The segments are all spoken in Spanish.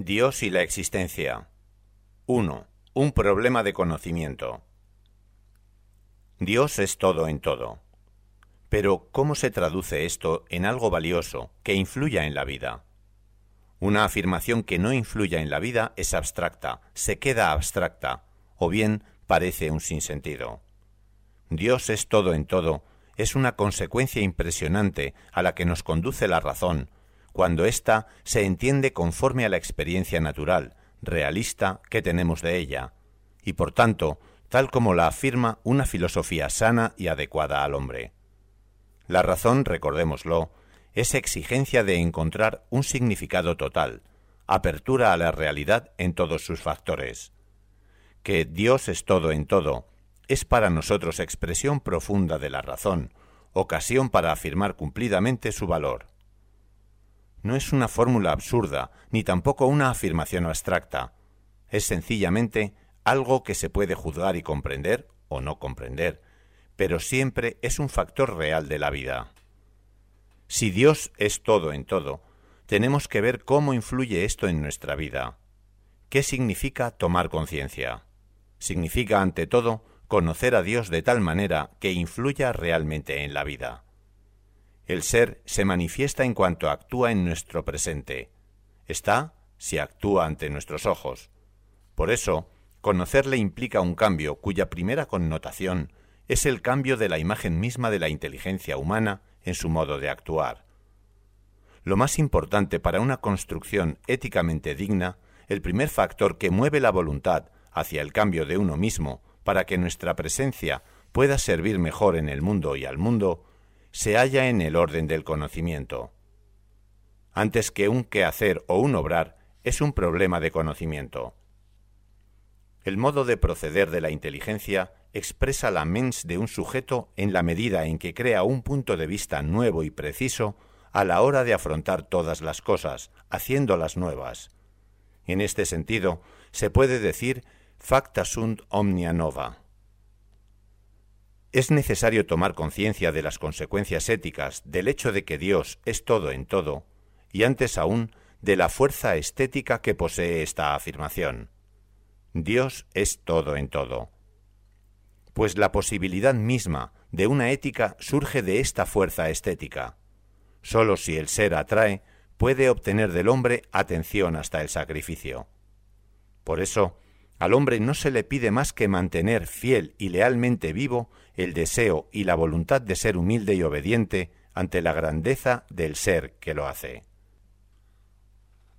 Dios y la existencia. 1. Un problema de conocimiento. Dios es todo en todo. Pero, ¿cómo se traduce esto en algo valioso que influya en la vida? Una afirmación que no influya en la vida es abstracta, se queda abstracta, o bien parece un sinsentido. Dios es todo en todo es una consecuencia impresionante a la que nos conduce la razón, cuando ésta se entiende conforme a la experiencia natural, realista que tenemos de ella, y por tanto, tal como la afirma una filosofía sana y adecuada al hombre. La razón, recordémoslo, es exigencia de encontrar un significado total, apertura a la realidad en todos sus factores. Que Dios es todo en todo, es para nosotros expresión profunda de la razón, ocasión para afirmar cumplidamente su valor. No es una fórmula absurda, ni tampoco una afirmación abstracta. Es sencillamente algo que se puede juzgar y comprender o no comprender, pero siempre es un factor real de la vida. Si Dios es todo en todo, tenemos que ver cómo influye esto en nuestra vida. ¿Qué significa tomar conciencia? Significa, ante todo, conocer a Dios de tal manera que influya realmente en la vida. El ser se manifiesta en cuanto actúa en nuestro presente. Está si actúa ante nuestros ojos. Por eso, conocerle implica un cambio cuya primera connotación es el cambio de la imagen misma de la inteligencia humana en su modo de actuar. Lo más importante para una construcción éticamente digna, el primer factor que mueve la voluntad hacia el cambio de uno mismo para que nuestra presencia pueda servir mejor en el mundo y al mundo, se halla en el orden del conocimiento. Antes que un quehacer o un obrar, es un problema de conocimiento. El modo de proceder de la inteligencia expresa la mens de un sujeto en la medida en que crea un punto de vista nuevo y preciso a la hora de afrontar todas las cosas, haciéndolas nuevas. En este sentido, se puede decir facta sunt omnia nova. Es necesario tomar conciencia de las consecuencias éticas del hecho de que Dios es todo en todo, y antes aún de la fuerza estética que posee esta afirmación. Dios es todo en todo. Pues la posibilidad misma de una ética surge de esta fuerza estética. Sólo si el ser atrae, puede obtener del hombre atención hasta el sacrificio. Por eso, al hombre no se le pide más que mantener fiel y lealmente vivo el deseo y la voluntad de ser humilde y obediente ante la grandeza del ser que lo hace.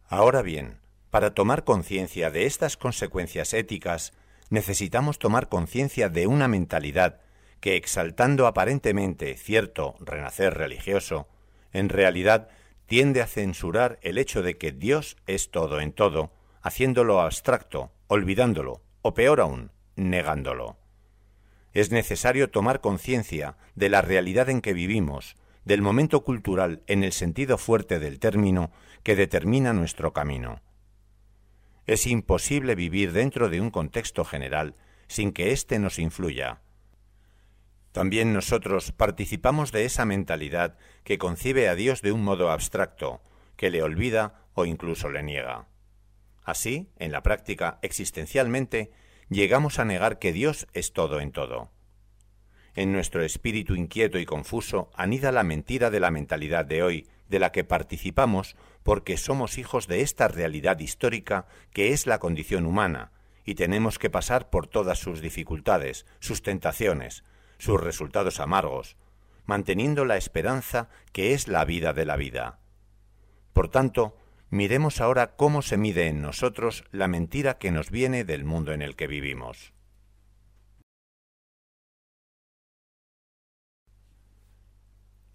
Ahora bien, para tomar conciencia de estas consecuencias éticas, necesitamos tomar conciencia de una mentalidad que, exaltando aparentemente cierto renacer religioso, en realidad tiende a censurar el hecho de que Dios es todo en todo, haciéndolo abstracto, olvidándolo, o peor aún, negándolo. Es necesario tomar conciencia de la realidad en que vivimos, del momento cultural en el sentido fuerte del término que determina nuestro camino. Es imposible vivir dentro de un contexto general sin que éste nos influya. También nosotros participamos de esa mentalidad que concibe a Dios de un modo abstracto, que le olvida o incluso le niega. Así, en la práctica, existencialmente, llegamos a negar que Dios es todo en todo. En nuestro espíritu inquieto y confuso anida la mentira de la mentalidad de hoy, de la que participamos porque somos hijos de esta realidad histórica que es la condición humana, y tenemos que pasar por todas sus dificultades, sus tentaciones, sus resultados amargos, manteniendo la esperanza que es la vida de la vida. Por tanto, Miremos ahora cómo se mide en nosotros la mentira que nos viene del mundo en el que vivimos.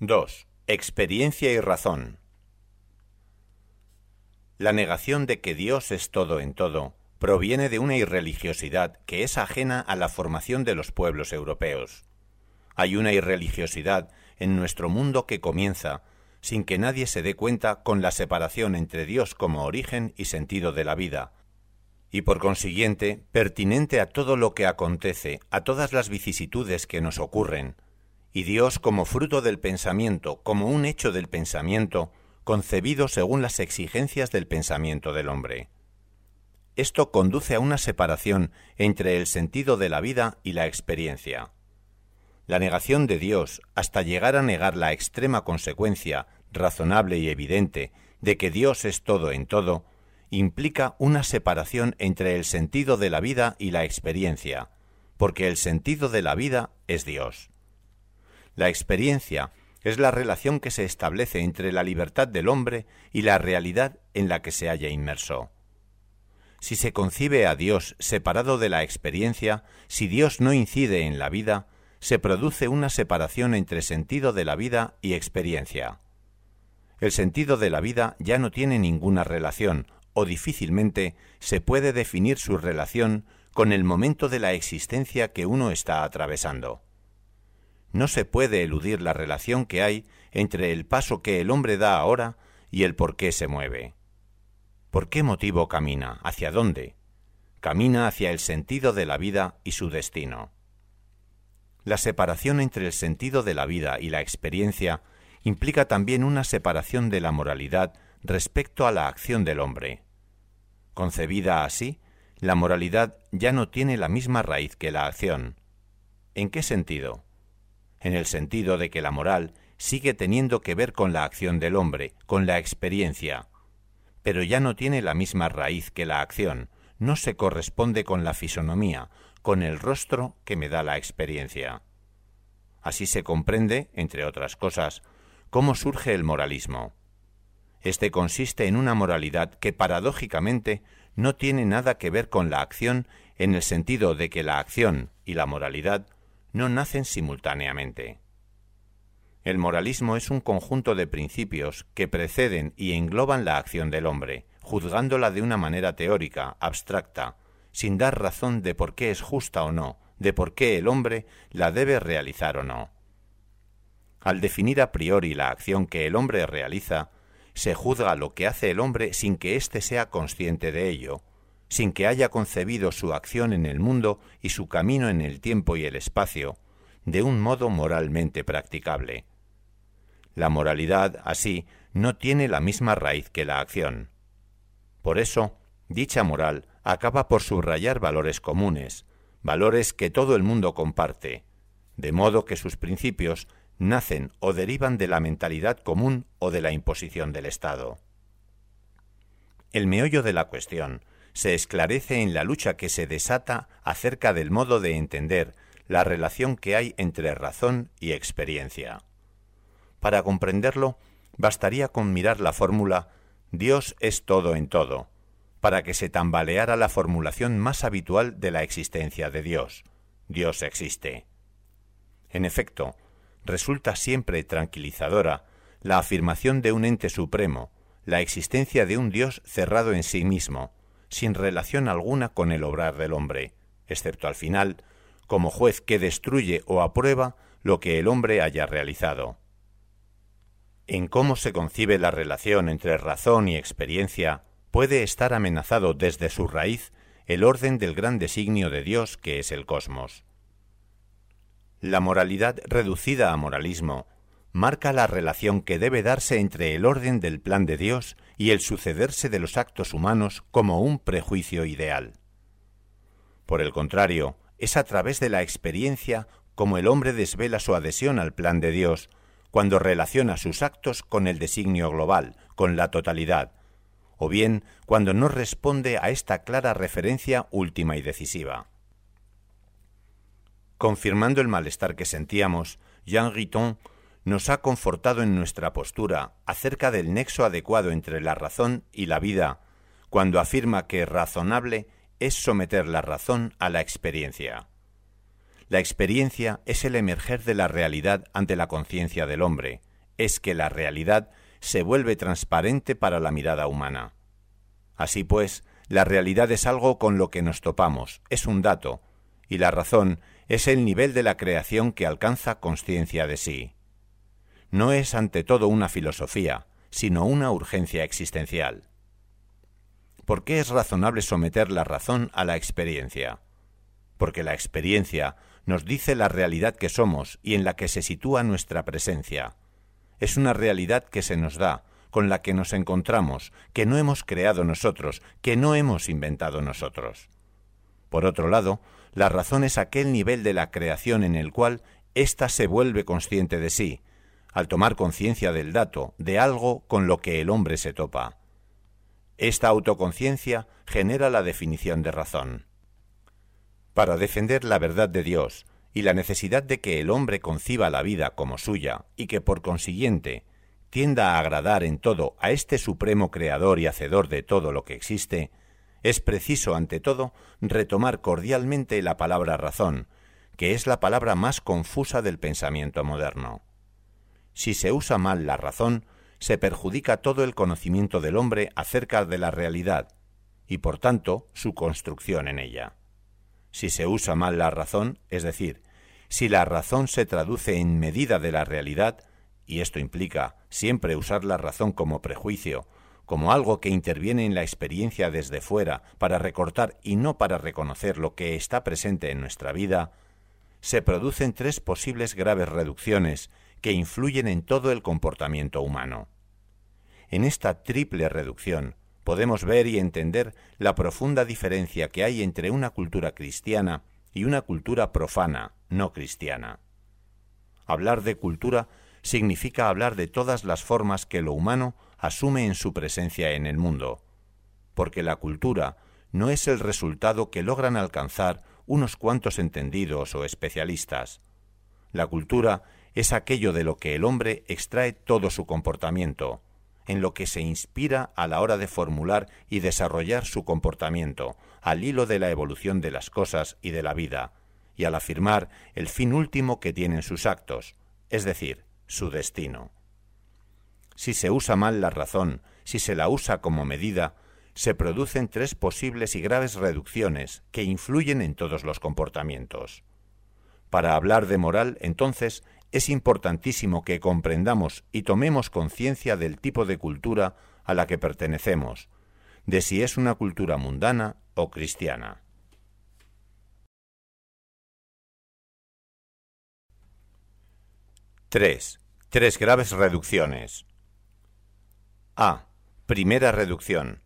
—2. Experiencia y razón. La negación de que Dios es todo en todo proviene de una irreligiosidad que es ajena a la formación de los pueblos europeos. Hay una irreligiosidad en nuestro mundo que comienza sin que nadie se dé cuenta con la separación entre Dios como origen y sentido de la vida, y por consiguiente pertinente a todo lo que acontece, a todas las vicisitudes que nos ocurren, y Dios como fruto del pensamiento, como un hecho del pensamiento, concebido según las exigencias del pensamiento del hombre. Esto conduce a una separación entre el sentido de la vida y la experiencia. La negación de Dios, hasta llegar a negar la extrema consecuencia, razonable y evidente, de que Dios es todo en todo, implica una separación entre el sentido de la vida y la experiencia, porque el sentido de la vida es Dios. La experiencia es la relación que se establece entre la libertad del hombre y la realidad en la que se halla inmerso. Si se concibe a Dios separado de la experiencia, si Dios no incide en la vida, se produce una separación entre sentido de la vida y experiencia. El sentido de la vida ya no tiene ninguna relación, o difícilmente se puede definir su relación con el momento de la existencia que uno está atravesando. No se puede eludir la relación que hay entre el paso que el hombre da ahora y el por qué se mueve. ¿Por qué motivo camina? ¿Hacia dónde? Camina hacia el sentido de la vida y su destino. La separación entre el sentido de la vida y la experiencia implica también una separación de la moralidad respecto a la acción del hombre. Concebida así, la moralidad ya no tiene la misma raíz que la acción. ¿En qué sentido? En el sentido de que la moral sigue teniendo que ver con la acción del hombre, con la experiencia, pero ya no tiene la misma raíz que la acción, no se corresponde con la fisonomía, con el rostro que me da la experiencia. Así se comprende, entre otras cosas, cómo surge el moralismo. Este consiste en una moralidad que paradójicamente no tiene nada que ver con la acción en el sentido de que la acción y la moralidad no nacen simultáneamente. El moralismo es un conjunto de principios que preceden y engloban la acción del hombre, juzgándola de una manera teórica, abstracta, sin dar razón de por qué es justa o no, de por qué el hombre la debe realizar o no. Al definir a priori la acción que el hombre realiza, se juzga lo que hace el hombre sin que éste sea consciente de ello, sin que haya concebido su acción en el mundo y su camino en el tiempo y el espacio, de un modo moralmente practicable. La moralidad, así, no tiene la misma raíz que la acción. Por eso, dicha moral acaba por subrayar valores comunes, valores que todo el mundo comparte, de modo que sus principios nacen o derivan de la mentalidad común o de la imposición del Estado. El meollo de la cuestión se esclarece en la lucha que se desata acerca del modo de entender la relación que hay entre razón y experiencia. Para comprenderlo, bastaría con mirar la fórmula Dios es todo en todo, para que se tambaleara la formulación más habitual de la existencia de Dios. Dios existe. En efecto, resulta siempre tranquilizadora la afirmación de un ente supremo, la existencia de un Dios cerrado en sí mismo, sin relación alguna con el obrar del hombre, excepto al final, como juez que destruye o aprueba lo que el hombre haya realizado. En cómo se concibe la relación entre razón y experiencia puede estar amenazado desde su raíz el orden del gran designio de Dios que es el cosmos. La moralidad reducida a moralismo marca la relación que debe darse entre el orden del plan de Dios y el sucederse de los actos humanos como un prejuicio ideal. Por el contrario, es a través de la experiencia como el hombre desvela su adhesión al plan de Dios cuando relaciona sus actos con el designio global, con la totalidad, o bien cuando no responde a esta clara referencia última y decisiva. Confirmando el malestar que sentíamos, Jean Riton nos ha confortado en nuestra postura acerca del nexo adecuado entre la razón y la vida, cuando afirma que razonable es someter la razón a la experiencia. La experiencia es el emerger de la realidad ante la conciencia del hombre, es que la realidad se vuelve transparente para la mirada humana. Así pues, la realidad es algo con lo que nos topamos, es un dato, y la razón es el nivel de la creación que alcanza conciencia de sí. No es ante todo una filosofía, sino una urgencia existencial. ¿Por qué es razonable someter la razón a la experiencia? Porque la experiencia nos dice la realidad que somos y en la que se sitúa nuestra presencia. Es una realidad que se nos da, con la que nos encontramos, que no hemos creado nosotros, que no hemos inventado nosotros. Por otro lado, la razón es aquel nivel de la creación en el cual ésta se vuelve consciente de sí, al tomar conciencia del dato, de algo con lo que el hombre se topa. Esta autoconciencia genera la definición de razón. Para defender la verdad de Dios y la necesidad de que el hombre conciba la vida como suya y que por consiguiente tienda a agradar en todo a este supremo creador y hacedor de todo lo que existe, es preciso, ante todo, retomar cordialmente la palabra razón, que es la palabra más confusa del pensamiento moderno. Si se usa mal la razón, se perjudica todo el conocimiento del hombre acerca de la realidad, y por tanto su construcción en ella. Si se usa mal la razón, es decir, si la razón se traduce en medida de la realidad, y esto implica siempre usar la razón como prejuicio, como algo que interviene en la experiencia desde fuera para recortar y no para reconocer lo que está presente en nuestra vida, se producen tres posibles graves reducciones que influyen en todo el comportamiento humano. En esta triple reducción podemos ver y entender la profunda diferencia que hay entre una cultura cristiana y una cultura profana, no cristiana. Hablar de cultura significa hablar de todas las formas que lo humano asume en su presencia en el mundo, porque la cultura no es el resultado que logran alcanzar unos cuantos entendidos o especialistas. La cultura es aquello de lo que el hombre extrae todo su comportamiento, en lo que se inspira a la hora de formular y desarrollar su comportamiento, al hilo de la evolución de las cosas y de la vida, y al afirmar el fin último que tienen sus actos, es decir, su destino. Si se usa mal la razón, si se la usa como medida, se producen tres posibles y graves reducciones que influyen en todos los comportamientos. Para hablar de moral, entonces, es importantísimo que comprendamos y tomemos conciencia del tipo de cultura a la que pertenecemos, de si es una cultura mundana o cristiana. Tres. Tres graves reducciones. A. Primera reducción.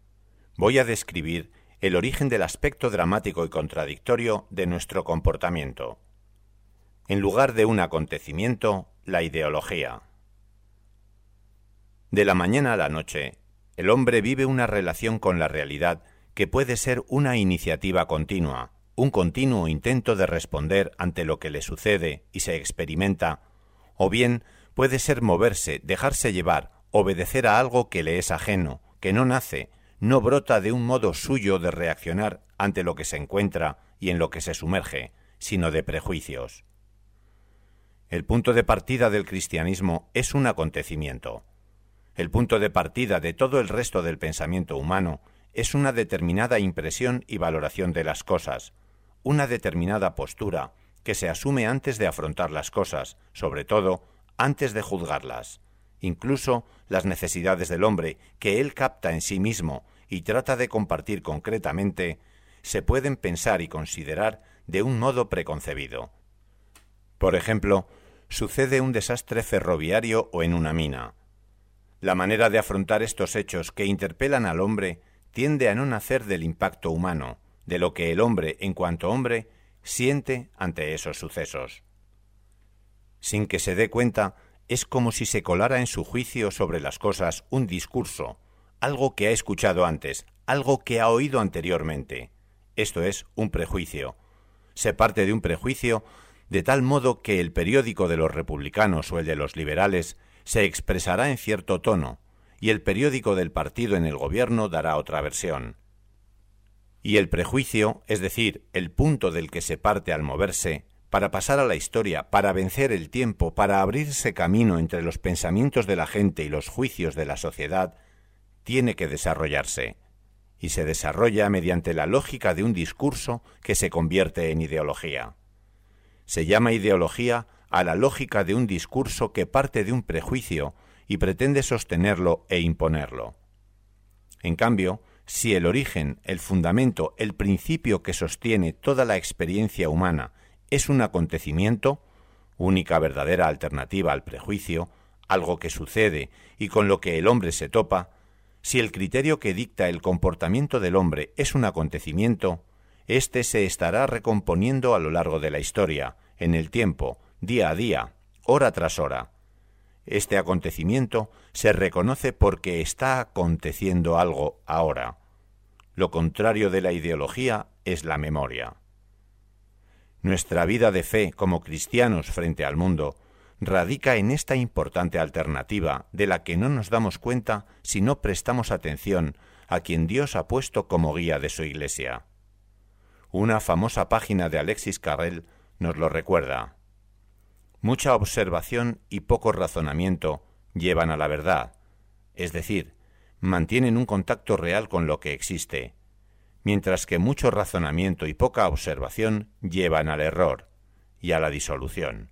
Voy a describir el origen del aspecto dramático y contradictorio de nuestro comportamiento. En lugar de un acontecimiento, la ideología. De la mañana a la noche, el hombre vive una relación con la realidad que puede ser una iniciativa continua, un continuo intento de responder ante lo que le sucede y se experimenta, o bien puede ser moverse, dejarse llevar, obedecer a algo que le es ajeno, que no nace, no brota de un modo suyo de reaccionar ante lo que se encuentra y en lo que se sumerge, sino de prejuicios. El punto de partida del cristianismo es un acontecimiento. El punto de partida de todo el resto del pensamiento humano es una determinada impresión y valoración de las cosas, una determinada postura que se asume antes de afrontar las cosas, sobre todo antes de juzgarlas. Incluso las necesidades del hombre, que él capta en sí mismo y trata de compartir concretamente, se pueden pensar y considerar de un modo preconcebido. Por ejemplo, sucede un desastre ferroviario o en una mina. La manera de afrontar estos hechos que interpelan al hombre tiende a no nacer del impacto humano, de lo que el hombre, en cuanto hombre, siente ante esos sucesos. Sin que se dé cuenta, es como si se colara en su juicio sobre las cosas un discurso, algo que ha escuchado antes, algo que ha oído anteriormente. Esto es un prejuicio. Se parte de un prejuicio de tal modo que el periódico de los republicanos o el de los liberales se expresará en cierto tono, y el periódico del partido en el gobierno dará otra versión. Y el prejuicio, es decir, el punto del que se parte al moverse, para pasar a la historia, para vencer el tiempo, para abrirse camino entre los pensamientos de la gente y los juicios de la sociedad, tiene que desarrollarse, y se desarrolla mediante la lógica de un discurso que se convierte en ideología. Se llama ideología a la lógica de un discurso que parte de un prejuicio y pretende sostenerlo e imponerlo. En cambio, si el origen, el fundamento, el principio que sostiene toda la experiencia humana es un acontecimiento, única verdadera alternativa al prejuicio, algo que sucede y con lo que el hombre se topa, si el criterio que dicta el comportamiento del hombre es un acontecimiento, éste se estará recomponiendo a lo largo de la historia, en el tiempo, día a día, hora tras hora. Este acontecimiento se reconoce porque está aconteciendo algo ahora. Lo contrario de la ideología es la memoria. Nuestra vida de fe como cristianos frente al mundo radica en esta importante alternativa de la que no nos damos cuenta si no prestamos atención a quien Dios ha puesto como guía de su Iglesia. Una famosa página de Alexis Carrel nos lo recuerda. Mucha observación y poco razonamiento llevan a la verdad, es decir, mantienen un contacto real con lo que existe, mientras que mucho razonamiento y poca observación llevan al error y a la disolución.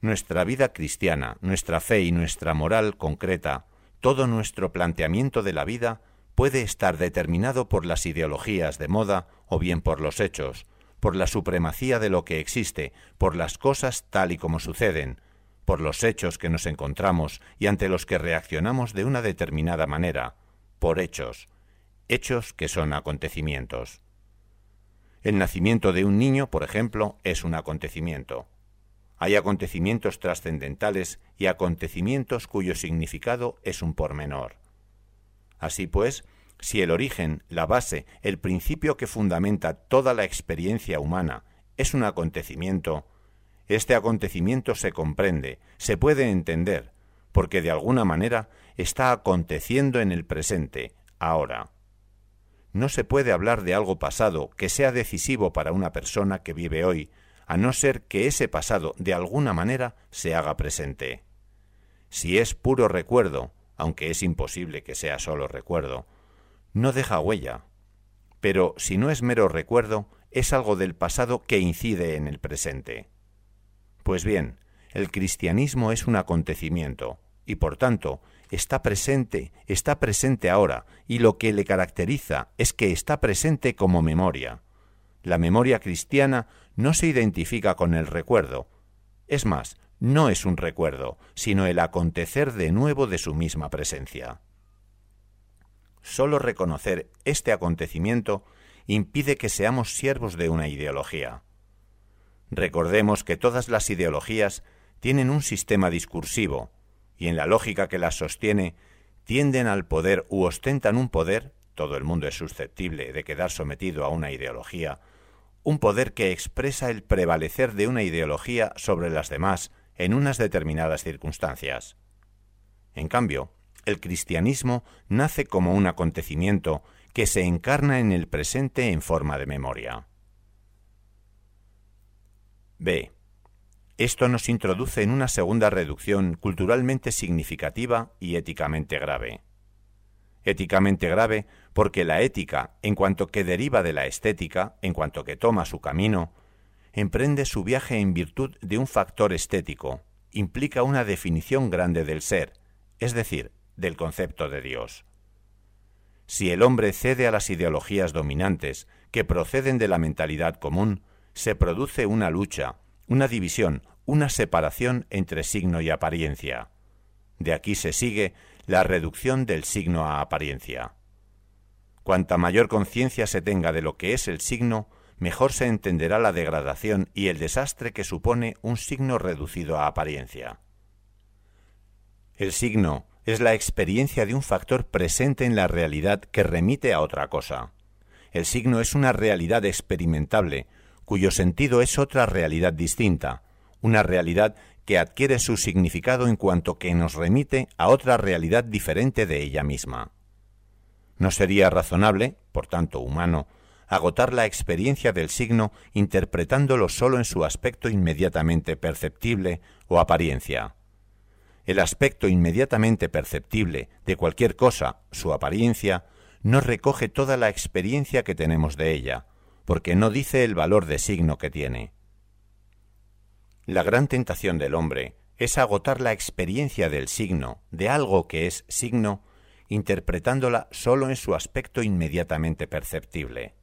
Nuestra vida cristiana, nuestra fe y nuestra moral concreta, todo nuestro planteamiento de la vida puede estar determinado por las ideologías de moda o bien por los hechos, por la supremacía de lo que existe, por las cosas tal y como suceden, por los hechos que nos encontramos y ante los que reaccionamos de una determinada manera, por hechos, hechos que son acontecimientos. El nacimiento de un niño, por ejemplo, es un acontecimiento. Hay acontecimientos trascendentales y acontecimientos cuyo significado es un pormenor. Así pues, si el origen, la base, el principio que fundamenta toda la experiencia humana es un acontecimiento, este acontecimiento se comprende, se puede entender, porque de alguna manera está aconteciendo en el presente, ahora no se puede hablar de algo pasado que sea decisivo para una persona que vive hoy, a no ser que ese pasado de alguna manera se haga presente. Si es puro recuerdo, aunque es imposible que sea solo recuerdo, no deja huella. Pero si no es mero recuerdo, es algo del pasado que incide en el presente. Pues bien, el cristianismo es un acontecimiento, y por tanto está presente, está presente ahora, y lo que le caracteriza es que está presente como memoria. La memoria cristiana no se identifica con el recuerdo. Es más, no es un recuerdo, sino el acontecer de nuevo de su misma presencia. Solo reconocer este acontecimiento impide que seamos siervos de una ideología. Recordemos que todas las ideologías tienen un sistema discursivo, y en la lógica que las sostiene tienden al poder u ostentan un poder, todo el mundo es susceptible de quedar sometido a una ideología, un poder que expresa el prevalecer de una ideología sobre las demás en unas determinadas circunstancias. En cambio, el cristianismo nace como un acontecimiento que se encarna en el presente en forma de memoria. B. Esto nos introduce en una segunda reducción culturalmente significativa y éticamente grave. Éticamente grave porque la ética, en cuanto que deriva de la estética, en cuanto que toma su camino, emprende su viaje en virtud de un factor estético, implica una definición grande del ser, es decir, del concepto de Dios. Si el hombre cede a las ideologías dominantes que proceden de la mentalidad común, se produce una lucha, una división, una separación entre signo y apariencia. De aquí se sigue la reducción del signo a apariencia. Cuanta mayor conciencia se tenga de lo que es el signo, mejor se entenderá la degradación y el desastre que supone un signo reducido a apariencia. El signo es la experiencia de un factor presente en la realidad que remite a otra cosa. El signo es una realidad experimentable, cuyo sentido es otra realidad distinta, una realidad que adquiere su significado en cuanto que nos remite a otra realidad diferente de ella misma. No sería razonable, por tanto humano, agotar la experiencia del signo interpretándolo sólo en su aspecto inmediatamente perceptible o apariencia. El aspecto inmediatamente perceptible de cualquier cosa, su apariencia, no recoge toda la experiencia que tenemos de ella, porque no dice el valor de signo que tiene. La gran tentación del hombre es agotar la experiencia del signo, de algo que es signo, interpretándola sólo en su aspecto inmediatamente perceptible.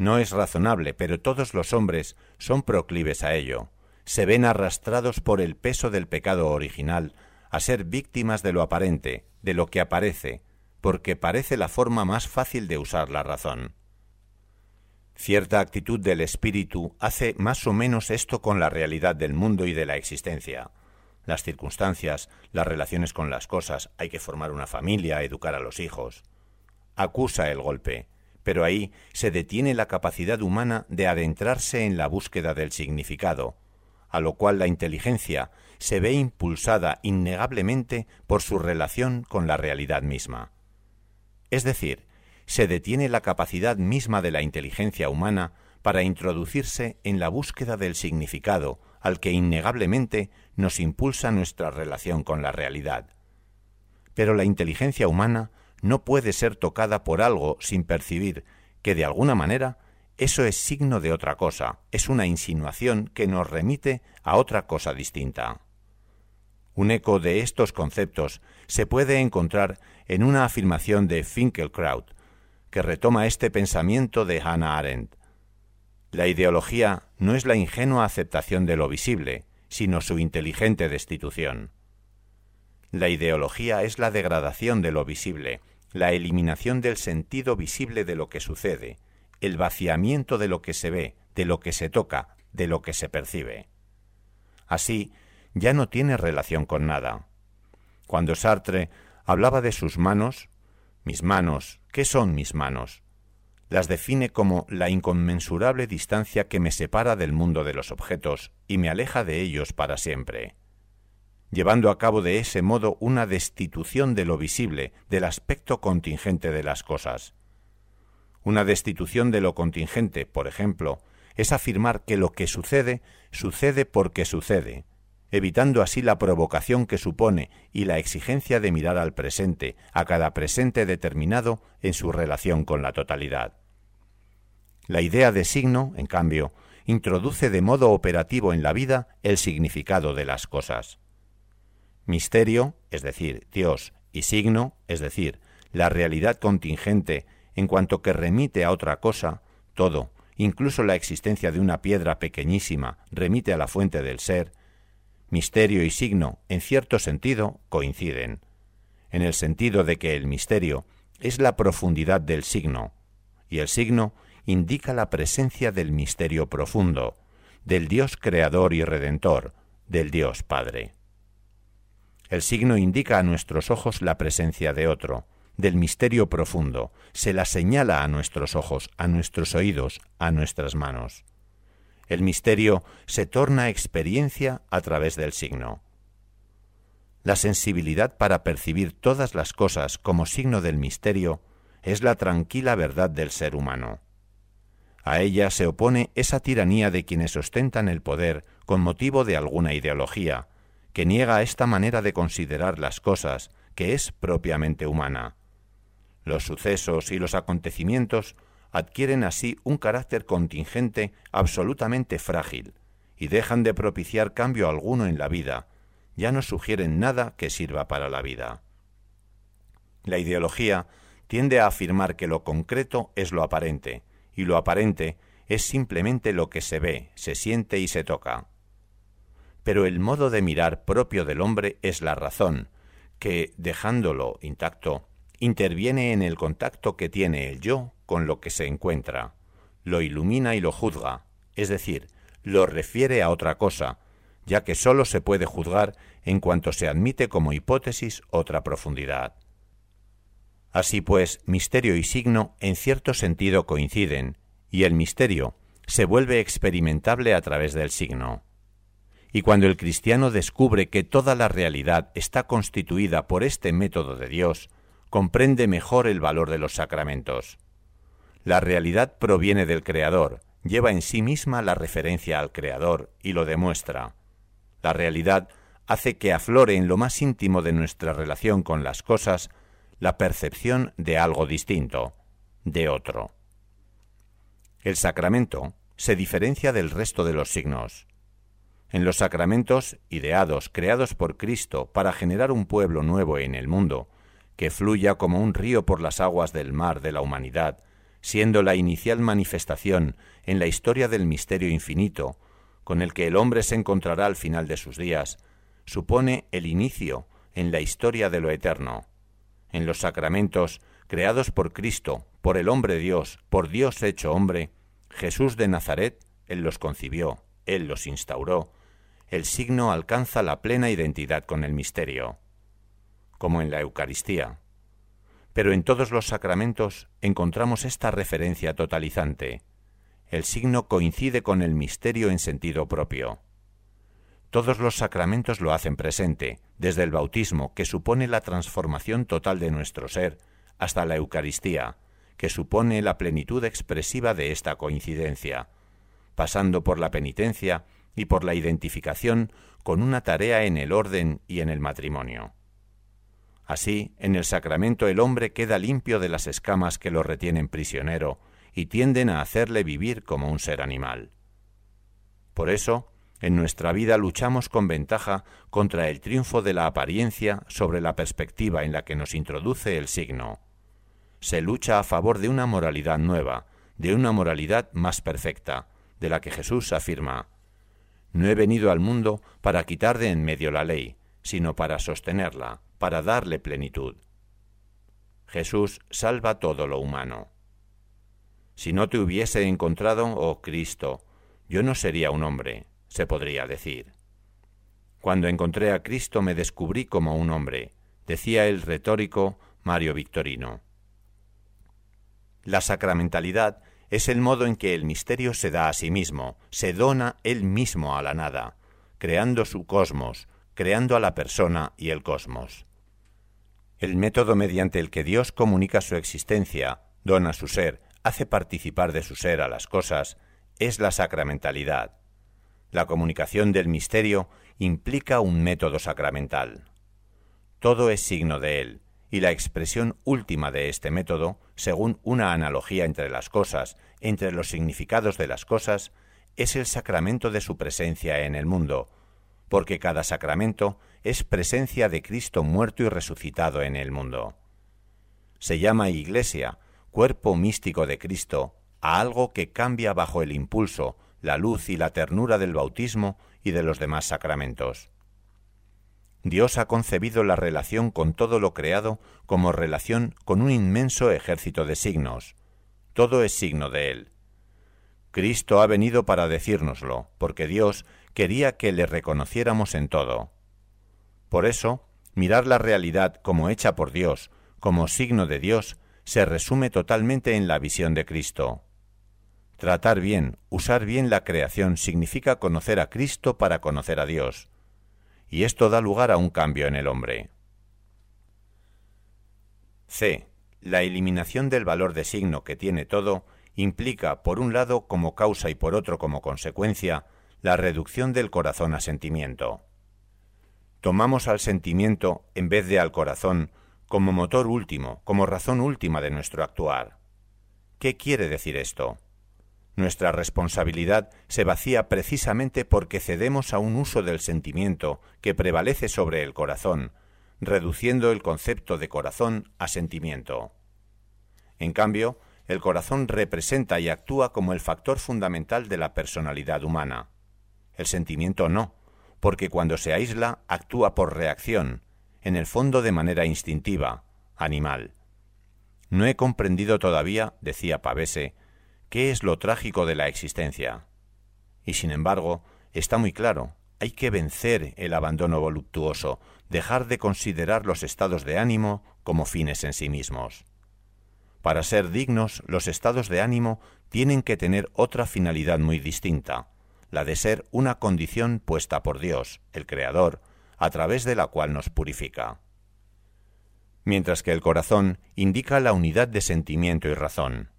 No es razonable, pero todos los hombres son proclives a ello. se ven arrastrados por el peso del pecado original a ser víctimas de lo aparente, de lo que aparece, porque parece la forma más fácil de usar la razón. Cierta actitud del espíritu hace más o menos esto con la realidad del mundo y de la existencia. Las circunstancias, las relaciones con las cosas, hay que formar una familia, educar a los hijos. Acusa el golpe, pero ahí se detiene la capacidad humana de adentrarse en la búsqueda del significado, a lo cual la inteligencia se ve impulsada innegablemente por su relación con la realidad misma. Es decir, se detiene la capacidad misma de la inteligencia humana para introducirse en la búsqueda del significado al que innegablemente nos impulsa nuestra relación con la realidad. Pero la inteligencia humana no puede ser tocada por algo sin percibir que de alguna manera eso es signo de otra cosa, es una insinuación que nos remite a otra cosa distinta. Un eco de estos conceptos se puede encontrar en una afirmación de Finkelkraut, que retoma este pensamiento de Hannah Arendt. La ideología no es la ingenua aceptación de lo visible, sino su inteligente destitución. La ideología es la degradación de lo visible, la eliminación del sentido visible de lo que sucede, el vaciamiento de lo que se ve, de lo que se toca, de lo que se percibe. Así, ya no tiene relación con nada. Cuando Sartre hablaba de sus manos, mis manos, ¿qué son mis manos? Las define como la inconmensurable distancia que me separa del mundo de los objetos y me aleja de ellos para siempre, llevando a cabo de ese modo una destitución de lo visible, del aspecto contingente de las cosas. Una destitución de lo contingente, por ejemplo, es afirmar que lo que sucede sucede porque sucede, evitando así la provocación que supone y la exigencia de mirar al presente, a cada presente determinado en su relación con la totalidad. La idea de signo, en cambio, introduce de modo operativo en la vida el significado de las cosas. Misterio, es decir, Dios, y signo, es decir, la realidad contingente en cuanto que remite a otra cosa, todo, incluso la existencia de una piedra pequeñísima, remite a la fuente del ser, misterio y signo, en cierto sentido, coinciden, en el sentido de que el misterio es la profundidad del signo, y el signo indica la presencia del misterio profundo, del Dios creador y redentor, del Dios Padre. El signo indica a nuestros ojos la presencia de otro, del misterio profundo, se la señala a nuestros ojos, a nuestros oídos, a nuestras manos. El misterio se torna experiencia a través del signo. La sensibilidad para percibir todas las cosas como signo del misterio es la tranquila verdad del ser humano. A ella se opone esa tiranía de quienes ostentan el poder con motivo de alguna ideología, que niega esta manera de considerar las cosas, que es propiamente humana. Los sucesos y los acontecimientos adquieren así un carácter contingente absolutamente frágil y dejan de propiciar cambio alguno en la vida, ya no sugieren nada que sirva para la vida. La ideología tiende a afirmar que lo concreto es lo aparente, y lo aparente es simplemente lo que se ve, se siente y se toca. Pero el modo de mirar propio del hombre es la razón, que, dejándolo intacto, interviene en el contacto que tiene el yo con lo que se encuentra, lo ilumina y lo juzga, es decir, lo refiere a otra cosa, ya que sólo se puede juzgar en cuanto se admite como hipótesis otra profundidad. Así pues, misterio y signo en cierto sentido coinciden, y el misterio se vuelve experimentable a través del signo. Y cuando el cristiano descubre que toda la realidad está constituida por este método de Dios, comprende mejor el valor de los sacramentos. La realidad proviene del Creador, lleva en sí misma la referencia al Creador y lo demuestra. La realidad hace que aflore en lo más íntimo de nuestra relación con las cosas la percepción de algo distinto, de otro. El sacramento se diferencia del resto de los signos. En los sacramentos, ideados, creados por Cristo para generar un pueblo nuevo en el mundo, que fluya como un río por las aguas del mar de la humanidad, siendo la inicial manifestación en la historia del misterio infinito, con el que el hombre se encontrará al final de sus días, supone el inicio en la historia de lo eterno. En los sacramentos, creados por Cristo, por el hombre Dios, por Dios hecho hombre, Jesús de Nazaret, Él los concibió, Él los instauró, el signo alcanza la plena identidad con el misterio, como en la Eucaristía. Pero en todos los sacramentos encontramos esta referencia totalizante. El signo coincide con el misterio en sentido propio. Todos los sacramentos lo hacen presente, desde el bautismo, que supone la transformación total de nuestro ser, hasta la Eucaristía, que supone la plenitud expresiva de esta coincidencia, pasando por la penitencia y por la identificación con una tarea en el orden y en el matrimonio. Así, en el sacramento el hombre queda limpio de las escamas que lo retienen prisionero y tienden a hacerle vivir como un ser animal. Por eso, en nuestra vida luchamos con ventaja contra el triunfo de la apariencia sobre la perspectiva en la que nos introduce el signo. Se lucha a favor de una moralidad nueva, de una moralidad más perfecta, de la que Jesús afirma No he venido al mundo para quitar de en medio la ley, sino para sostenerla, para darle plenitud. Jesús salva todo lo humano. Si no te hubiese encontrado, oh Cristo, yo no sería un hombre, se podría decir. Cuando encontré a Cristo me descubrí como un hombre, decía el retórico Mario Victorino. La sacramentalidad es el modo en que el misterio se da a sí mismo, se dona él mismo a la nada, creando su cosmos, creando a la persona y el cosmos. El método mediante el que Dios comunica su existencia, dona su ser, hace participar de su ser a las cosas, es la sacramentalidad. La comunicación del misterio implica un método sacramental. Todo es signo de él, y la expresión última de este método, según una analogía entre las cosas, entre los significados de las cosas, es el sacramento de su presencia en el mundo, porque cada sacramento es presencia de Cristo muerto y resucitado en el mundo. Se llama Iglesia, cuerpo místico de Cristo, a algo que cambia bajo el impulso, la luz y la ternura del bautismo y de los demás sacramentos. Dios ha concebido la relación con todo lo creado como relación con un inmenso ejército de signos. Todo es signo de Él. Cristo ha venido para decírnoslo, porque Dios quería que le reconociéramos en todo. Por eso, mirar la realidad como hecha por Dios, como signo de Dios, se resume totalmente en la visión de Cristo. Tratar bien, usar bien la creación significa conocer a Cristo para conocer a Dios, y esto da lugar a un cambio en el hombre. C. La eliminación del valor de signo que tiene todo implica, por un lado como causa y por otro como consecuencia, la reducción del corazón a sentimiento. Tomamos al sentimiento en vez de al corazón como motor último, como razón última de nuestro actuar. ¿Qué quiere decir esto? Nuestra responsabilidad se vacía precisamente porque cedemos a un uso del sentimiento que prevalece sobre el corazón, reduciendo el concepto de corazón a sentimiento. En cambio, el corazón representa y actúa como el factor fundamental de la personalidad humana. El sentimiento no, porque cuando se aísla actúa por reacción, en el fondo de manera instintiva, animal. No he comprendido todavía, decía Pavese, qué es lo trágico de la existencia. Y sin embargo, está muy claro, hay que vencer el abandono voluptuoso, dejar de considerar los estados de ánimo como fines en sí mismos. Para ser dignos, los estados de ánimo tienen que tener otra finalidad muy distinta, la de ser una condición puesta por Dios, el Creador, a través de la cual nos purifica. Mientras que el corazón indica la unidad de sentimiento y razón.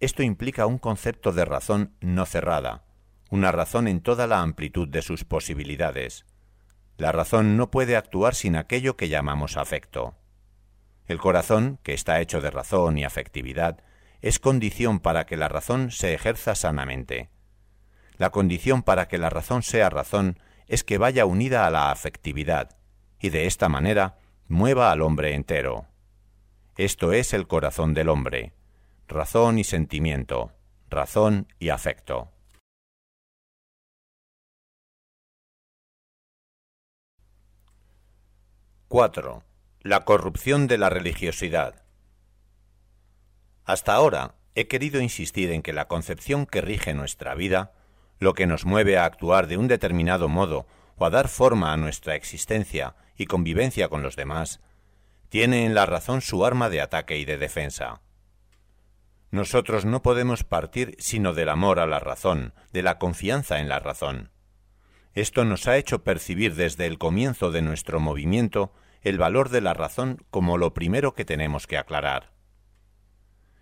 Esto implica un concepto de razón no cerrada, una razón en toda la amplitud de sus posibilidades. La razón no puede actuar sin aquello que llamamos afecto. El corazón, que está hecho de razón y afectividad, es condición para que la razón se ejerza sanamente. La condición para que la razón sea razón es que vaya unida a la afectividad, y de esta manera mueva al hombre entero. Esto es el corazón del hombre, razón y sentimiento, razón y afecto. Cuatro. La corrupción de la religiosidad. Hasta ahora he querido insistir en que la concepción que rige nuestra vida, lo que nos mueve a actuar de un determinado modo o a dar forma a nuestra existencia y convivencia con los demás, tiene en la razón su arma de ataque y de defensa. Nosotros no podemos partir sino del amor a la razón, de la confianza en la razón. Esto nos ha hecho percibir desde el comienzo de nuestro movimiento el valor de la razón como lo primero que tenemos que aclarar.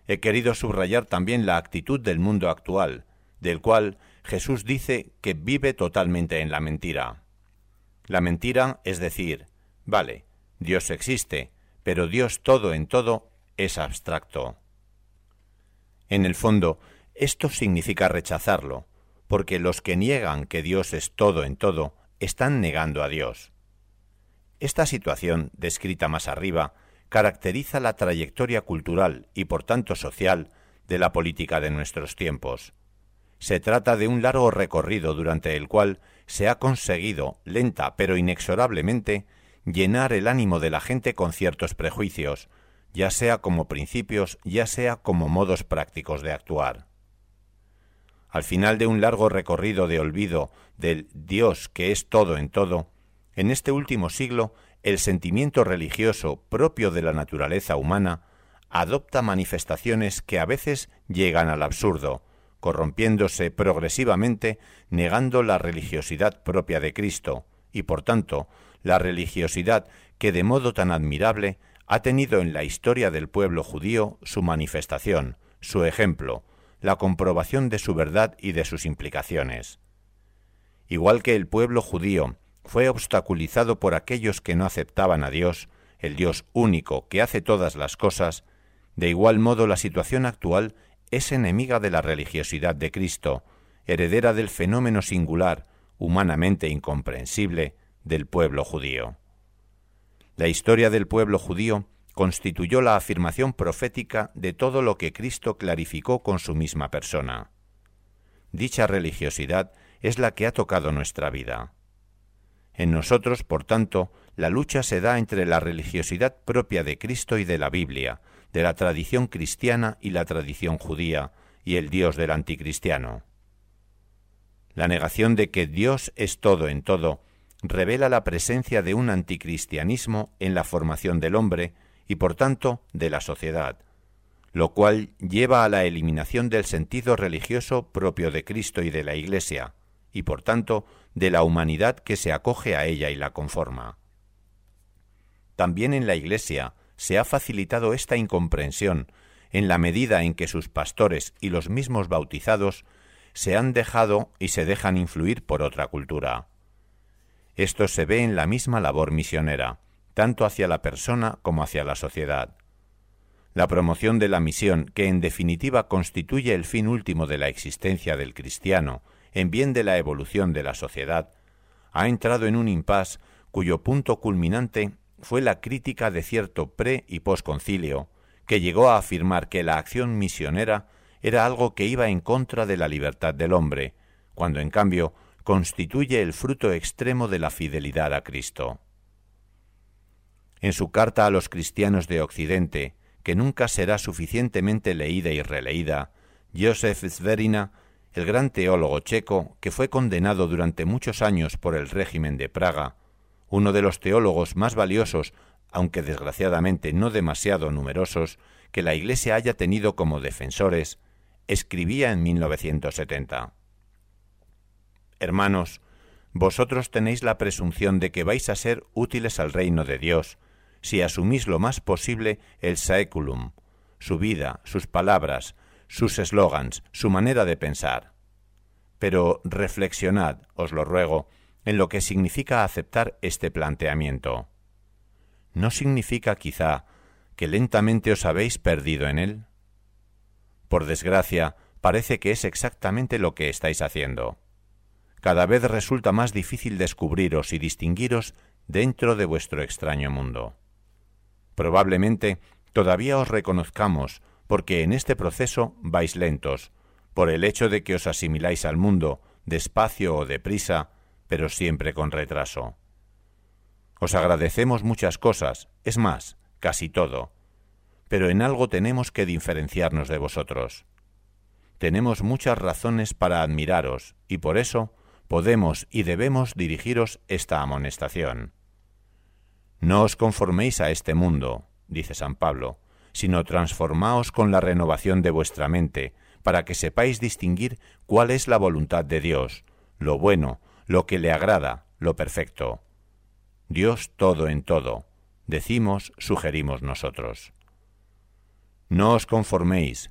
He querido subrayar también la actitud del mundo actual, del cual Jesús dice que vive totalmente en la mentira. La mentira es decir, vale, Dios existe, pero Dios todo en todo es abstracto. En el fondo, esto significa rechazarlo, porque los que niegan que Dios es todo en todo están negando a Dios. Esta situación, descrita más arriba, caracteriza la trayectoria cultural y por tanto social de la política de nuestros tiempos. Se trata de un largo recorrido durante el cual se ha conseguido, lenta pero inexorablemente, llenar el ánimo de la gente con ciertos prejuicios, ya sea como principios, ya sea como modos prácticos de actuar. Al final de un largo recorrido de olvido del Dios que es todo en todo, en este último siglo el sentimiento religioso propio de la naturaleza humana adopta manifestaciones que a veces llegan al absurdo, corrompiéndose progresivamente, negando la religiosidad propia de Cristo, y por tanto la religiosidad que de modo tan admirable ha tenido en la historia del pueblo judío su manifestación, su ejemplo, la comprobación de su verdad y de sus implicaciones. Igual que el pueblo judío fue obstaculizado por aquellos que no aceptaban a Dios, el Dios único que hace todas las cosas, de igual modo la situación actual es enemiga de la religiosidad de Cristo, heredera del fenómeno singular, humanamente incomprensible, del pueblo judío. La historia del pueblo judío constituyó la afirmación profética de todo lo que Cristo clarificó con su misma persona. Dicha religiosidad es la que ha tocado nuestra vida. En nosotros, por tanto, la lucha se da entre la religiosidad propia de Cristo y de la Biblia, de la tradición cristiana y la tradición judía, y el Dios del anticristiano. La negación de que Dios es todo en todo revela la presencia de un anticristianismo en la formación del hombre y por tanto de la sociedad, lo cual lleva a la eliminación del sentido religioso propio de Cristo y de la Iglesia, y por tanto de la humanidad que se acoge a ella y la conforma. También en la Iglesia se ha facilitado esta incomprensión en la medida en que sus pastores y los mismos bautizados se han dejado y se dejan influir por otra cultura. Esto se ve en la misma labor misionera, tanto hacia la persona como hacia la sociedad. La promoción de la misión, que en definitiva constituye el fin último de la existencia del cristiano, en bien de la evolución de la sociedad, ha entrado en un impas cuyo punto culminante fue la crítica de cierto pre y posconcilio, que llegó a afirmar que la acción misionera era algo que iba en contra de la libertad del hombre, cuando en cambio constituye el fruto extremo de la fidelidad a Cristo. En su carta a los cristianos de Occidente, que nunca será suficientemente leída y releída, Josef Zverina, el gran teólogo checo que fue condenado durante muchos años por el régimen de Praga, uno de los teólogos más valiosos, aunque desgraciadamente no demasiado numerosos, que la Iglesia haya tenido como defensores, escribía en 1970. Hermanos, vosotros tenéis la presunción de que vais a ser útiles al reino de Dios, si asumís lo más posible el saeculum, su vida, sus palabras, sus eslogans, su manera de pensar. Pero reflexionad, os lo ruego, en lo que significa aceptar este planteamiento. ¿No significa quizá que lentamente os habéis perdido en él? Por desgracia, parece que es exactamente lo que estáis haciendo cada vez resulta más difícil descubriros y distinguiros dentro de vuestro extraño mundo. Probablemente todavía os reconozcamos porque en este proceso vais lentos, por el hecho de que os asimiláis al mundo, despacio o deprisa, pero siempre con retraso. Os agradecemos muchas cosas, es más, casi todo, pero en algo tenemos que diferenciarnos de vosotros. Tenemos muchas razones para admiraros, y por eso podemos y debemos dirigiros esta amonestación. No os conforméis a este mundo, dice San Pablo, sino transformaos con la renovación de vuestra mente, para que sepáis distinguir cuál es la voluntad de Dios, lo bueno, lo que le agrada, lo perfecto. Dios todo en todo, decimos, sugerimos nosotros. No os conforméis.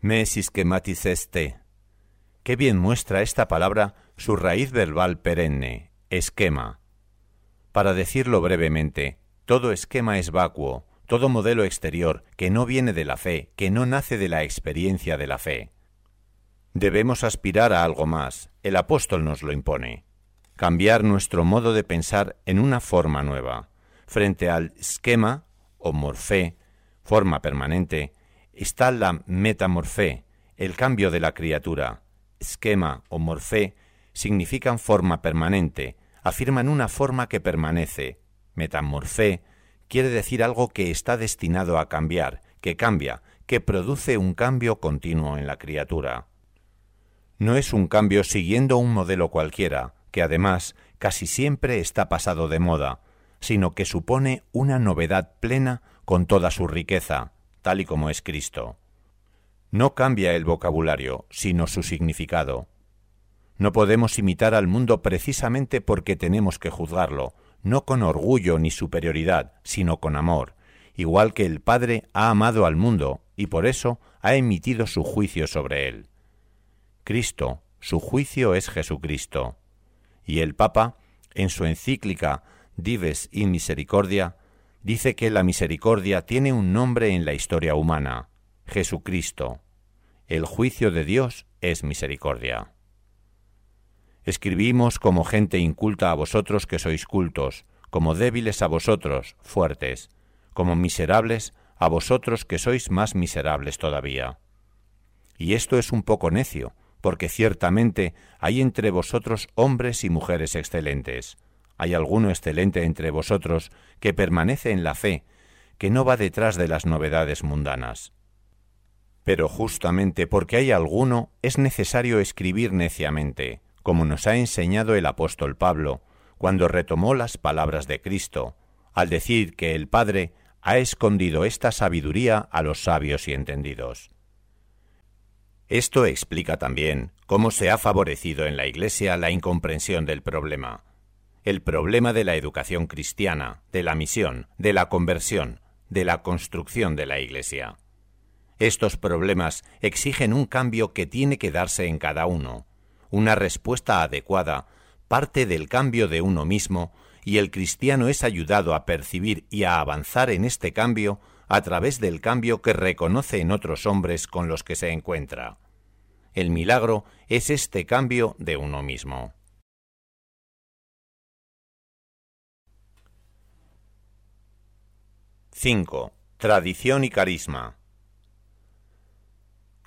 Me este. Qué bien muestra esta palabra su raíz verbal perenne, esquema. Para decirlo brevemente, todo esquema es vacuo, todo modelo exterior que no viene de la fe, que no nace de la experiencia de la fe. Debemos aspirar a algo más, el apóstol nos lo impone, cambiar nuestro modo de pensar en una forma nueva. Frente al esquema o morfé, forma permanente, está la metamorfé, el cambio de la criatura. Esquema o morfé significan forma permanente, afirman una forma que permanece. Metamorfé quiere decir algo que está destinado a cambiar, que cambia, que produce un cambio continuo en la criatura. No es un cambio siguiendo un modelo cualquiera, que además casi siempre está pasado de moda, sino que supone una novedad plena con toda su riqueza, tal y como es Cristo. No cambia el vocabulario, sino su significado. No podemos imitar al mundo precisamente porque tenemos que juzgarlo, no con orgullo ni superioridad, sino con amor, igual que el Padre ha amado al mundo y por eso ha emitido su juicio sobre él. Cristo, su juicio es Jesucristo. Y el Papa, en su encíclica Dives in Misericordia, dice que la misericordia tiene un nombre en la historia humana, Jesucristo. El juicio de Dios es misericordia. Escribimos como gente inculta a vosotros que sois cultos, como débiles a vosotros, fuertes, como miserables a vosotros que sois más miserables todavía. Y esto es un poco necio, porque ciertamente hay entre vosotros hombres y mujeres excelentes. Hay alguno excelente entre vosotros que permanece en la fe, que no va detrás de las novedades mundanas. Pero justamente porque hay alguno es necesario escribir neciamente, como nos ha enseñado el apóstol Pablo, cuando retomó las palabras de Cristo, al decir que el Padre ha escondido esta sabiduría a los sabios y entendidos. Esto explica también cómo se ha favorecido en la Iglesia la incomprensión del problema. El problema de la educación cristiana, de la misión, de la conversión, de la construcción de la Iglesia. Estos problemas exigen un cambio que tiene que darse en cada uno, una respuesta adecuada parte del cambio de uno mismo y el cristiano es ayudado a percibir y a avanzar en este cambio a través del cambio que reconoce en otros hombres con los que se encuentra. El milagro es este cambio de uno mismo. —5. Tradición y carisma.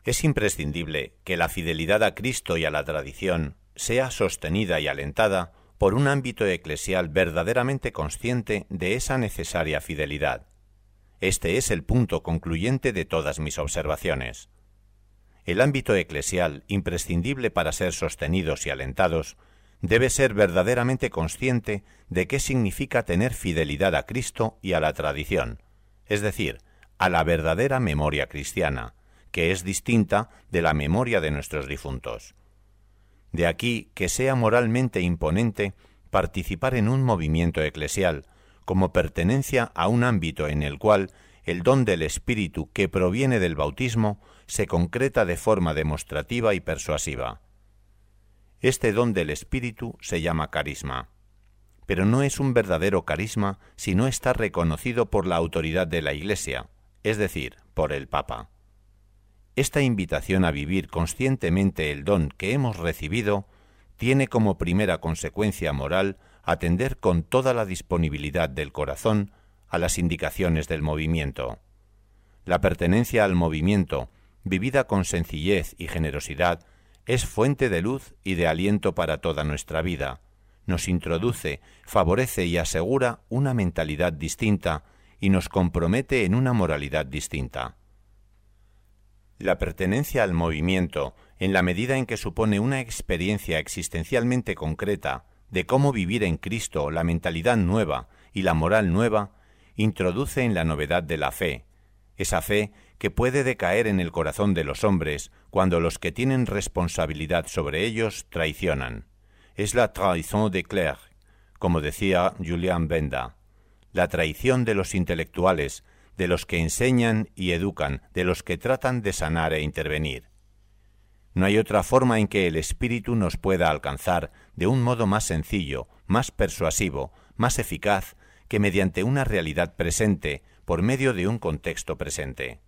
Es imprescindible que la fidelidad a Cristo y a la tradición sea sostenida y alentada por un ámbito eclesial verdaderamente consciente de esa necesaria fidelidad. Este es el punto concluyente de todas mis observaciones. El ámbito eclesial, imprescindible para ser sostenidos y alentados, debe ser verdaderamente consciente de qué significa tener fidelidad a Cristo y a la tradición, es decir, a la verdadera memoria cristiana, que es distinta de la memoria de nuestros difuntos. De aquí que sea moralmente imponente participar en un movimiento eclesial, como pertenencia a un ámbito en el cual el don del Espíritu que proviene del bautismo se concreta de forma demostrativa y persuasiva. Este don del Espíritu se llama carisma, pero no es un verdadero carisma si no está reconocido por la autoridad de la Iglesia, es decir, por el Papa. Esta invitación a vivir conscientemente el don que hemos recibido tiene como primera consecuencia moral atender con toda la disponibilidad del corazón a las indicaciones del movimiento. La pertenencia al movimiento, vivida con sencillez y generosidad, es fuente de luz y de aliento para toda nuestra vida, nos introduce, favorece y asegura una mentalidad distinta y nos compromete en una moralidad distinta. La pertenencia al movimiento, en la medida en que supone una experiencia existencialmente concreta de cómo vivir en Cristo la mentalidad nueva y la moral nueva, introduce en la novedad de la fe, esa fe que puede decaer en el corazón de los hombres cuando los que tienen responsabilidad sobre ellos traicionan. Es la trahison de clerc, como decía Julian Benda, la traición de los intelectuales, de los que enseñan y educan, de los que tratan de sanar e intervenir. No hay otra forma en que el espíritu nos pueda alcanzar de un modo más sencillo, más persuasivo, más eficaz, que mediante una realidad presente, por medio de un contexto presente.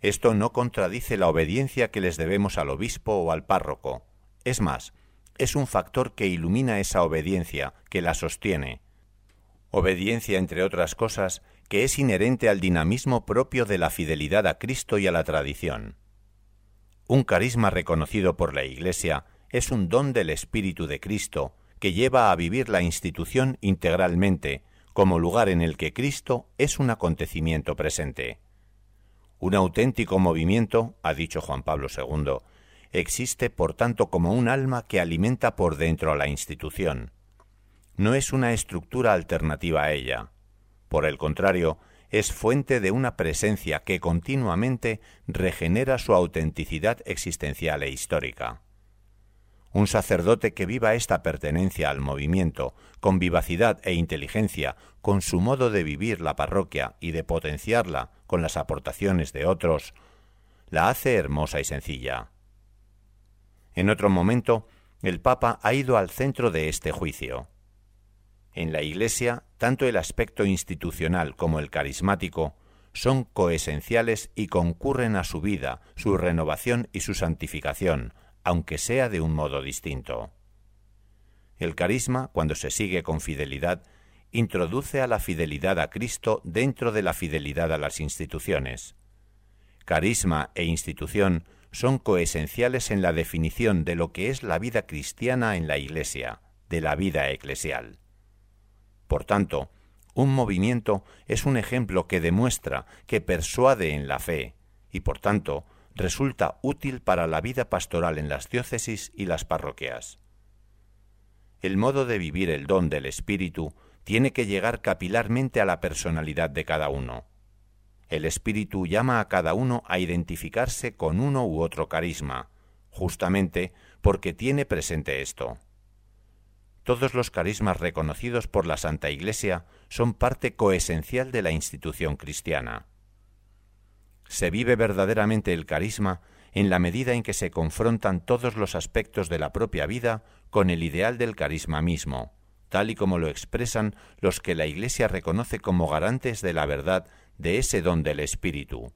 Esto no contradice la obediencia que les debemos al obispo o al párroco. Es más, es un factor que ilumina esa obediencia, que la sostiene. Obediencia, entre otras cosas, que es inherente al dinamismo propio de la fidelidad a Cristo y a la tradición. Un carisma reconocido por la Iglesia es un don del Espíritu de Cristo que lleva a vivir la institución integralmente, como lugar en el que Cristo es un acontecimiento presente. Un auténtico movimiento, ha dicho Juan Pablo II, existe por tanto como un alma que alimenta por dentro a la institución. No es una estructura alternativa a ella. Por el contrario, es fuente de una presencia que continuamente regenera su autenticidad existencial e histórica. Un sacerdote que viva esta pertenencia al movimiento con vivacidad e inteligencia, con su modo de vivir la parroquia y de potenciarla con las aportaciones de otros, la hace hermosa y sencilla. En otro momento, el Papa ha ido al centro de este juicio. En la Iglesia, tanto el aspecto institucional como el carismático son coesenciales y concurren a su vida, su renovación y su santificación, aunque sea de un modo distinto. El carisma, cuando se sigue con fidelidad, introduce a la fidelidad a Cristo dentro de la fidelidad a las instituciones. Carisma e institución son coesenciales en la definición de lo que es la vida cristiana en la Iglesia, de la vida eclesial. Por tanto, un movimiento es un ejemplo que demuestra, que persuade en la fe, y por tanto resulta útil para la vida pastoral en las diócesis y las parroquias. El modo de vivir el don del Espíritu tiene que llegar capilarmente a la personalidad de cada uno. El Espíritu llama a cada uno a identificarse con uno u otro carisma, justamente porque tiene presente esto. Todos los carismas reconocidos por la Santa Iglesia son parte coesencial de la institución cristiana. Se vive verdaderamente el carisma en la medida en que se confrontan todos los aspectos de la propia vida con el ideal del carisma mismo, tal y como lo expresan los que la Iglesia reconoce como garantes de la verdad de ese don del Espíritu.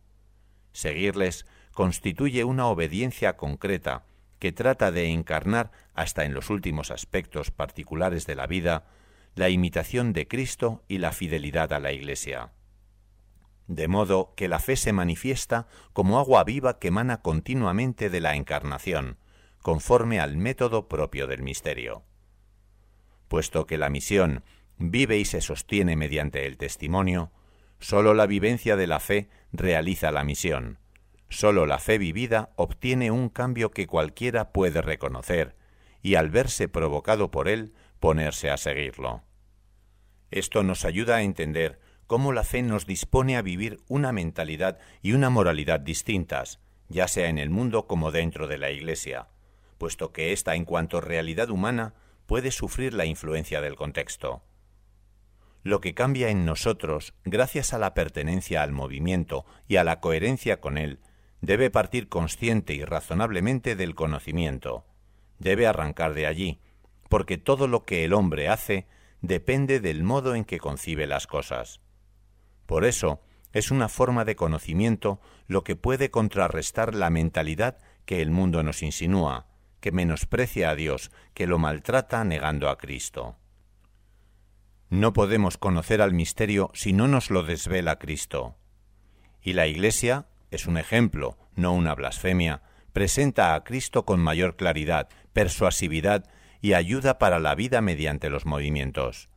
Seguirles constituye una obediencia concreta que trata de encarnar hasta en los últimos aspectos particulares de la vida la imitación de Cristo y la fidelidad a la Iglesia de modo que la fe se manifiesta como agua viva que emana continuamente de la encarnación, conforme al método propio del misterio. Puesto que la misión vive y se sostiene mediante el testimonio, sólo la vivencia de la fe realiza la misión, sólo la fe vivida obtiene un cambio que cualquiera puede reconocer, y al verse provocado por él, ponerse a seguirlo. Esto nos ayuda a entender cómo la fe nos dispone a vivir una mentalidad y una moralidad distintas, ya sea en el mundo como dentro de la Iglesia, puesto que ésta en cuanto realidad humana puede sufrir la influencia del contexto. Lo que cambia en nosotros, gracias a la pertenencia al movimiento y a la coherencia con él, debe partir consciente y razonablemente del conocimiento, debe arrancar de allí, porque todo lo que el hombre hace depende del modo en que concibe las cosas. Por eso, es una forma de conocimiento lo que puede contrarrestar la mentalidad que el mundo nos insinúa, que menosprecia a Dios, que lo maltrata negando a Cristo. No podemos conocer al misterio si no nos lo desvela Cristo. Y la Iglesia es un ejemplo, no una blasfemia, presenta a Cristo con mayor claridad, persuasividad y ayuda para la vida mediante los movimientos.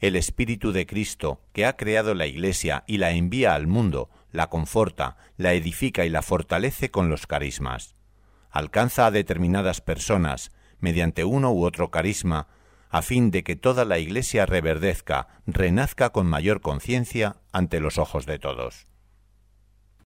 El Espíritu de Cristo, que ha creado la Iglesia y la envía al mundo, la conforta, la edifica y la fortalece con los carismas. Alcanza a determinadas personas, mediante uno u otro carisma, a fin de que toda la Iglesia reverdezca, renazca con mayor conciencia ante los ojos de todos.